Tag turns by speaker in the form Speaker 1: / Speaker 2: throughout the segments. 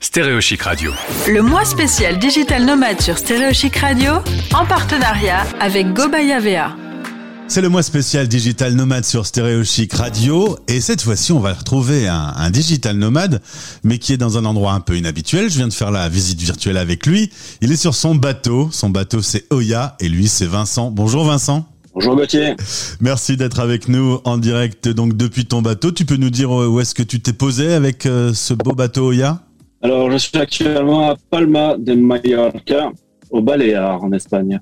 Speaker 1: Stéréochic Radio.
Speaker 2: Le mois spécial Digital Nomade sur Stéréochic Radio, en partenariat avec Gobaya VA.
Speaker 3: C'est le mois spécial Digital Nomade sur Stéréo Chic Radio et cette fois-ci on va retrouver un, un, Digital Nomade mais qui est dans un endroit un peu inhabituel. Je viens de faire la visite virtuelle avec lui. Il est sur son bateau. Son bateau c'est Oya et lui c'est Vincent. Bonjour Vincent.
Speaker 4: Bonjour Gauthier.
Speaker 3: Merci d'être avec nous en direct donc depuis ton bateau. Tu peux nous dire où est-ce que tu t'es posé avec euh, ce beau bateau Oya?
Speaker 4: Alors je suis actuellement à Palma de Mallorca au Baléares en Espagne.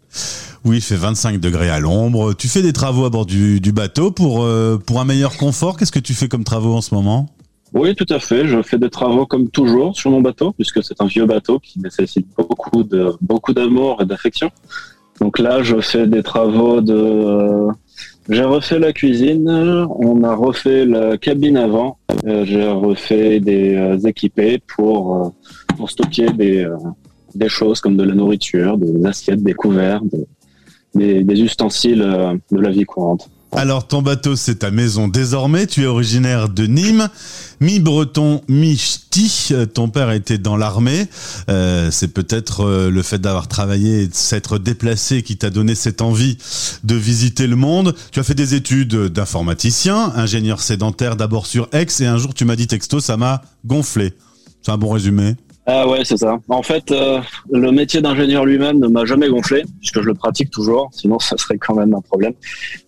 Speaker 3: Oui, il fait 25 degrés à l'ombre. Tu fais des travaux à bord du, du bateau pour, euh, pour un meilleur confort? Qu'est-ce que tu fais comme travaux en ce moment?
Speaker 4: Oui, tout à fait. Je fais des travaux comme toujours sur mon bateau, puisque c'est un vieux bateau qui nécessite beaucoup de beaucoup d'amour et d'affection. Donc là, je fais des travaux de. J'ai refait la cuisine, on a refait la cabine avant, j'ai refait des euh, équipés pour, euh, pour stocker des, euh, des choses comme de la nourriture, des assiettes, des couverts, des, des, ustensiles de la vie courante.
Speaker 3: Alors ton bateau c'est ta maison désormais, tu es originaire de Nîmes, mi-breton, mi-ch'ti, ton père était dans l'armée, Euh, c'est peut-être euh, le fait d'avoir travaillé et de s'être déplacé qui t'a donné cette envie de visiter le monde. Tu as fait des études d'informaticien, ingénieur sédentaire d'abord sur Aix et un jour tu m'as dit texto ça m'a gonflé. C'est un bon résumé
Speaker 4: Ah ouais, c'est ça. En fait, euh, le métier d'ingénieur lui-même ne m'a jamais gonflé, puisque je le pratique toujours, sinon ça serait quand même un problème.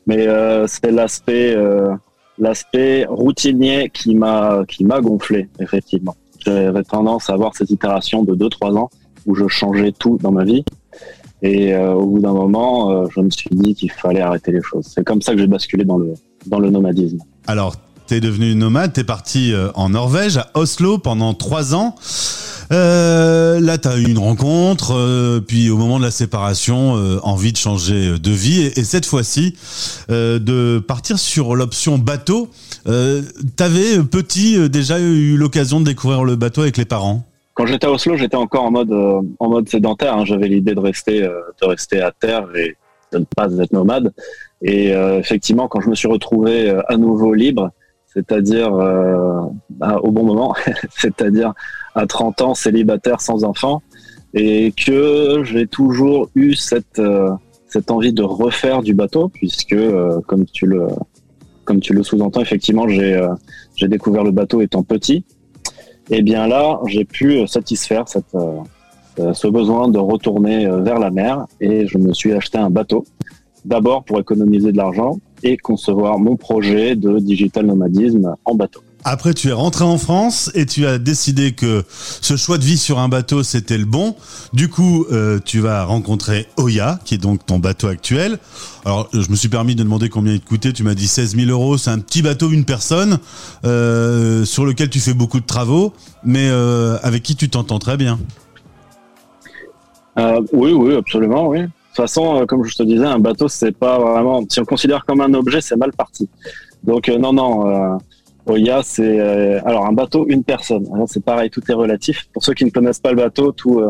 Speaker 4: Mais euh, c'est l'aspect euh, l'aspect routinier qui m'a qui m'a gonflé, effectivement. J'avais tendance à avoir ces itérations de 2-3 ans où je changeais tout dans ma vie. Et euh, au bout d'un moment, euh, je me suis dit qu'il fallait arrêter les choses. C'est comme ça que j'ai basculé dans le dans le nomadisme.
Speaker 3: Alors, t'es devenu nomade, t'es parti euh, en Norvège, à Oslo, pendant trois ans. Euh, là, t'as eu une rencontre, euh, puis au moment de la séparation, euh, envie de changer de vie, et, et cette fois-ci, euh, de partir sur l'option bateau. Euh, T'avais petit euh, déjà eu l'occasion de découvrir le bateau avec les parents?
Speaker 4: Quand j'étais à Oslo, j'étais encore en mode en mode sédentaire. hein. J'avais l'idée de rester de rester à terre et de ne pas être nomade. Et effectivement, quand je me suis retrouvé à nouveau libre, c'est-à-dire euh, bah, au bon moment, c'est-à-dire à 30 ans célibataire sans enfant, et que j'ai toujours eu cette euh, cette envie de refaire du bateau, puisque euh, comme tu le comme tu le sous-entends, effectivement, j'ai euh, j'ai découvert le bateau étant petit. Et bien là, j'ai pu satisfaire cette, ce besoin de retourner vers la mer et je me suis acheté un bateau. D'abord pour économiser de l'argent et concevoir mon projet de digital nomadisme en bateau.
Speaker 3: Après, tu es rentré en France et tu as décidé que ce choix de vie sur un bateau, c'était le bon. Du coup, euh, tu vas rencontrer Oya, qui est donc ton bateau actuel. Alors, je me suis permis de demander combien il te coûtait. Tu m'as dit 16 000 euros. C'est un petit bateau, une personne, euh, sur lequel tu fais beaucoup de travaux, mais euh, avec qui tu t'entends très bien?
Speaker 4: Oui, oui, absolument, oui. Toute façon, euh, comme je te disais, un bateau, c'est pas vraiment. Si on considère comme un objet, c'est mal parti. Donc euh, non, non. Euh, Oya, c'est alors un bateau, une personne. Alors, C'est pareil, tout est relatif. Pour ceux qui ne connaissent pas le bateau, tout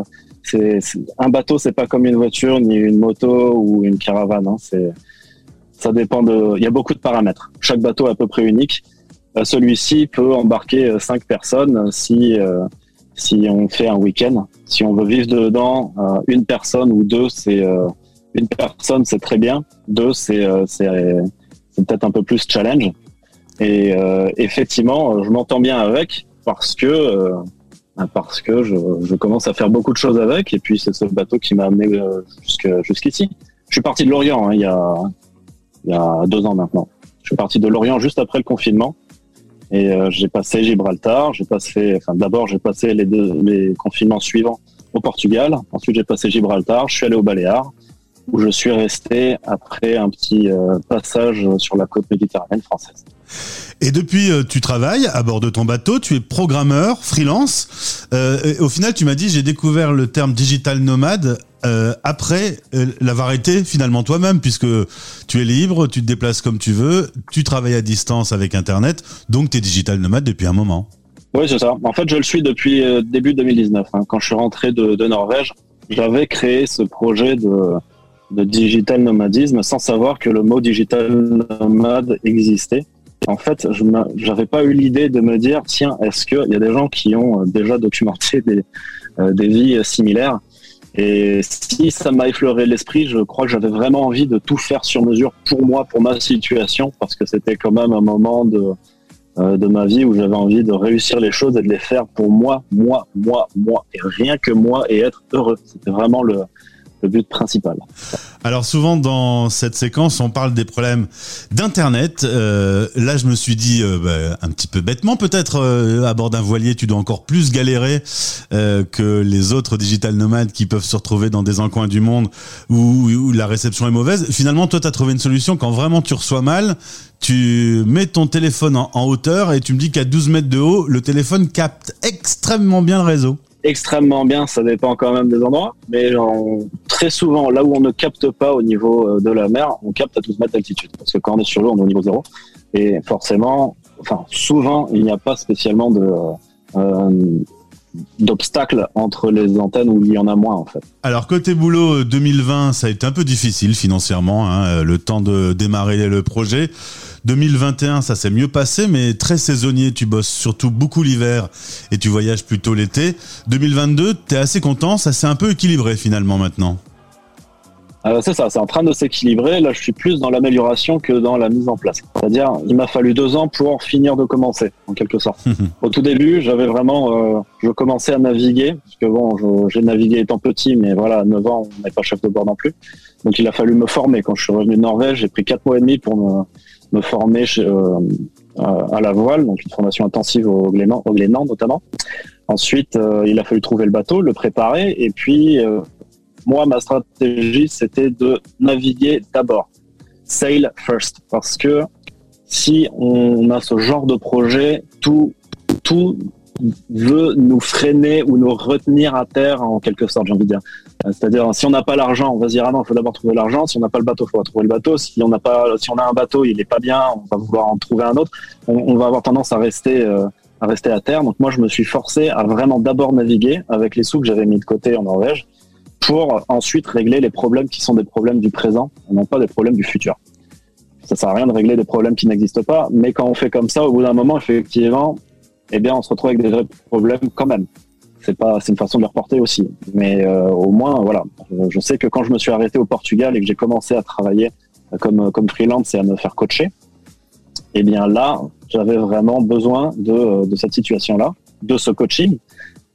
Speaker 4: c'est un bateau, c'est pas comme une voiture, ni une moto ou une caravane. hein. C'est ça dépend de. Il y a beaucoup de paramètres. Chaque bateau est à peu près unique. Celui-ci peut embarquer cinq personnes si si on fait un week-end. Si on veut vivre dedans, une personne ou deux, c'est une personne, c'est très bien. Deux, c'est euh, c'est peut-être un peu plus challenge. Et euh, effectivement, euh, je m'entends bien avec parce que euh, parce que je, je commence à faire beaucoup de choses avec. Et puis c'est ce bateau qui m'a amené euh, jusqu'ici. Je suis parti de Lorient hein, il y a il y a deux ans maintenant. Je suis parti de Lorient juste après le confinement. Et euh, j'ai passé Gibraltar, j'ai passé, enfin d'abord j'ai passé les deux les confinements suivants au Portugal, ensuite j'ai passé Gibraltar, je suis allé au Baléares où je suis resté après un petit euh, passage sur la côte méditerranéenne française.
Speaker 3: Et depuis, euh, tu travailles à bord de ton bateau, tu es programmeur, freelance. Euh, au final, tu m'as dit, j'ai découvert le terme digital nomade euh, après euh, l'avoir été finalement toi-même, puisque tu es libre, tu te déplaces comme tu veux, tu travailles à distance avec Internet, donc tu es digital nomade depuis un moment.
Speaker 4: Oui, c'est ça. En fait, je le suis depuis début 2019. hein. Quand je suis rentré de, de Norvège, j'avais créé ce projet de, de digital nomadisme sans savoir que le mot digital nomade existait. en fait, je n'avais pas eu l'idée de me dire, tiens, est-ce qu'il y a des gens qui ont déjà documenté des, des vies similaires et si ça m'a effleuré l'esprit, je crois que j'avais vraiment envie de tout faire sur mesure pour moi, pour ma situation, parce que c'était quand même un moment de, euh, de ma vie où j'avais envie de réussir les choses et de les faire pour moi, moi, moi, moi, et rien que moi, et être heureux. C'était vraiment le, le but principal.
Speaker 3: Alors souvent dans cette séquence, on parle des problèmes d'internet. Euh, là, je me suis dit euh, bah, un petit peu bêtement, peut-être euh, à bord d'un voilier, tu dois encore plus galérer que les autres digital nomades qui peuvent se retrouver dans des encoins du monde où, où la réception est mauvaise. Finalement, toi, tu as trouvé une solution quand vraiment tu reçois mal. Tu mets ton téléphone en hauteur et tu me dis qu'à 12 mètres de haut, le téléphone capte extrêmement bien le réseau
Speaker 4: extrêmement bien, ça dépend quand même des endroits, mais très souvent, là où on ne capte pas au niveau euh, de la mer, on capte à 12 mètres d'altitude. Parce que quand on est sur l'eau, on est au niveau zéro. Et forcément, enfin, souvent, il n'y a pas spécialement de, euh, d'obstacles entre les antennes où il y en a moins en fait.
Speaker 3: Alors côté boulot 2020, ça a été un peu difficile financièrement, hein, le temps de démarrer le projet. 2021, ça s'est mieux passé, mais très saisonnier. Tu bosses surtout beaucoup l'hiver et tu voyages plutôt l'été. 2022, tu es assez content. Ça s'est un peu équilibré finalement maintenant.
Speaker 4: Euh, c'est ça, c'est en train de s'équilibrer. Là, je suis plus dans l'amélioration que dans la mise en place. C'est-à-dire, il m'a fallu deux ans pour finir de commencer, en quelque sorte. Au tout début, j'avais vraiment, euh, je commençais à naviguer, parce que bon, j'ai navigué étant petit, mais voilà, à 9 ans, on n'est pas chef de bord non plus. Donc, il a fallu me former. Quand je suis revenu de Norvège, j'ai pris quatre mois et demi pour me, me former euh, à la voile, donc une formation intensive au Glénan, notamment. Ensuite, euh, il a fallu trouver le bateau, le préparer, et puis euh, moi, ma stratégie, c'était de naviguer d'abord, sail first, parce que si on a ce genre de projet, tout, tout veut nous freiner ou nous retenir à terre en quelque sorte, j'ai envie de dire. Euh, c'est-à-dire, si on n'a pas l'argent, on va se dire ah non, il faut d'abord trouver l'argent. Si on n'a pas le bateau, il faut trouver le bateau. Si on n'a pas, si on a un bateau, il n'est pas bien, on va vouloir en trouver un autre. On, va avoir tendance à rester, euh, à rester à terre. Donc moi, je me suis forcé à vraiment d'abord naviguer avec les sous que j'avais mis de côté en Norvège pour ensuite régler les problèmes qui sont des problèmes du présent, et non pas des problèmes du futur. Ça sert à rien de régler des problèmes qui n'existent pas, mais quand on fait comme ça, au bout d'un moment, effectivement, eh bien, on se retrouve avec des vrais problèmes quand même. C'est pas, c'est une façon de le reporter aussi. Mais euh, au moins, voilà, je sais que quand je me suis arrêté au Portugal et que j'ai commencé à travailler comme comme freelance et à me faire coacher, eh bien là, j'avais vraiment besoin de, de cette situation-là, de ce coaching,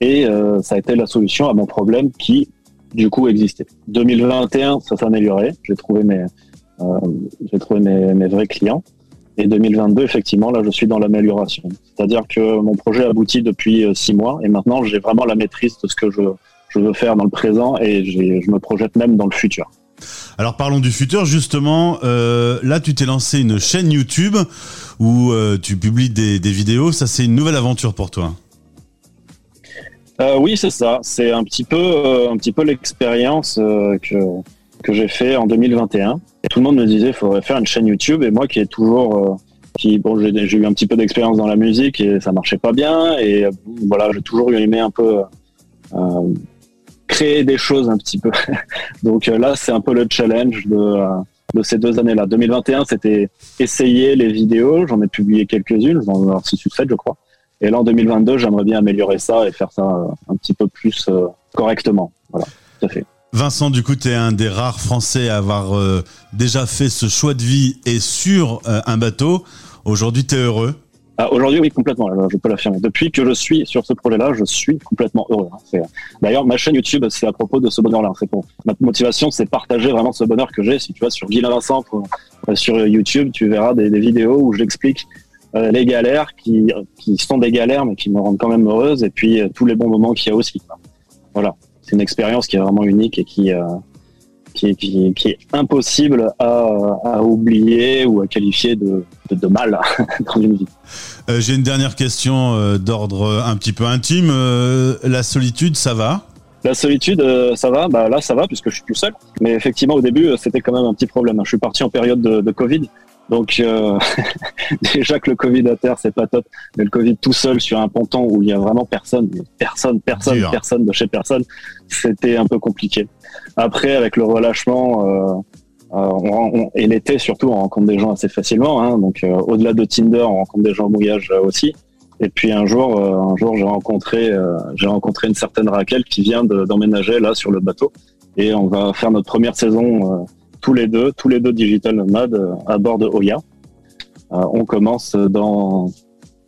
Speaker 4: et euh, ça a été la solution à mon problème qui, du coup, existait. 2021, ça s'est amélioré. J'ai trouvé mes, euh, j'ai trouvé mes, mes vrais clients. Et 2022, effectivement, là, je suis dans l'amélioration. C'est-à-dire que mon projet aboutit depuis euh, six mois et maintenant, j'ai vraiment la maîtrise de ce que je, je veux faire dans le présent et je me projette même dans le futur.
Speaker 3: Alors parlons du futur justement. Euh, là, tu t'es lancé une chaîne YouTube où euh, tu publies des, des, vidéos. Ça, c'est une nouvelle aventure pour toi.
Speaker 4: Euh, oui, c'est ça. C'est un petit peu, un petit peu l'expérience que que j'ai fait en 2021. Et tout le monde me disait qu'il faudrait faire une chaîne YouTube. Et moi qui est toujours... Euh, qui, bon, j'ai eu un petit peu d'expérience dans la musique et ça marchait pas bien. Et voilà, j'ai toujours aimé un peu euh, créer des choses un petit peu. Donc euh, là, c'est un peu le challenge de, de ces deux années-là. 2021, c'était essayer les vidéos. J'en ai publié quelques-unes, j'en ai avoir 6 ou 7, je crois. Et là, en 2022, j'aimerais bien améliorer ça et faire ça un petit peu plus correctement. Voilà, tout à fait.
Speaker 3: Vincent, du coup, tu es un des rares Français à avoir euh, déjà fait ce choix de vie et sur euh, un bateau. Aujourd'hui, tu es heureux?
Speaker 4: Ah, Aujourd'hui, oui, complètement, je peux l'affirmer. Depuis que je suis sur ce projet-là, je suis complètement heureux. Hein. D'ailleurs, ma chaîne YouTube, c'est à propos de ce bonheur-là. C'est pour... Ma motivation, c'est partager vraiment ce bonheur que j'ai. Si tu vas sur Guilain Vincent, euh, sur YouTube, tu verras des, vidéos où j'explique les galères qui, qui sont des galères, mais qui me rendent quand même heureuse, et puis tous les bons moments qu'il y a aussi. Voilà c'est une expérience qui est vraiment unique et qui, euh, qui, est impossible à, oublier ou à qualifier de, de, mal dans une vie.
Speaker 3: Euh, j'ai une dernière question euh, d'ordre un petit peu intime. la solitude, ça va?
Speaker 4: La solitude, ça va. Bah là, ça va puisque je suis tout seul. Mais effectivement, au début, c'était quand même un petit problème. Je suis parti en période de, de Covid, donc euh, déjà que le Covid à terre, c'est pas top, mais le Covid tout seul sur un ponton où il y a vraiment personne, personne, personne, personne de chez personne, c'était un peu compliqué. Après, avec le relâchement, euh, et l'été surtout, on rencontre des gens assez facilement. Hein, donc au-delà de Tinder, on rencontre des gens au mouillage aussi. Et puis un jour, un jour, j'ai rencontré, j'ai rencontré une certaine Raquel qui vient d'emménager là sur le bateau, et on va faire notre première saison tous les deux, tous les deux digital nomades à bord de Oya. on commence dans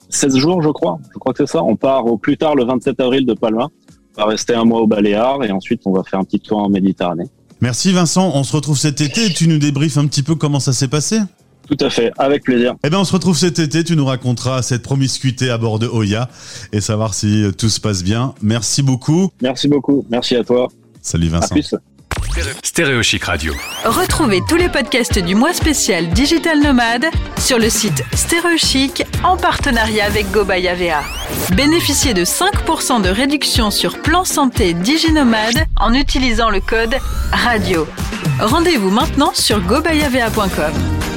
Speaker 4: 16 jours, je crois. Je crois que c'est ça. On part au plus tard le 27 avril de Palma. On va rester un mois au Baléares et ensuite on va faire un petit tour en Méditerranée.
Speaker 3: Merci Vincent. On se retrouve cet été. Tu nous débriefes un petit peu comment ça s'est passé?
Speaker 4: Tout à fait, avec plaisir.
Speaker 3: Eh bien, on se retrouve cet été. Tu nous raconteras cette promiscuité à bord de Oya et savoir si tout se passe bien. Merci beaucoup.
Speaker 4: Merci beaucoup. Merci à toi.
Speaker 3: Salut Vincent.
Speaker 4: À plus.
Speaker 1: Stéréo Chic Radio.
Speaker 2: Retrouvez tous les podcasts du mois spécial Digital Nomade sur le site Stéréo Chic en partenariat avec GoBayavea. Bénéficiez de 5% de réduction sur plan santé DigiNomade en utilisant le code RADIO. Rendez-vous maintenant sur gobayavea.com.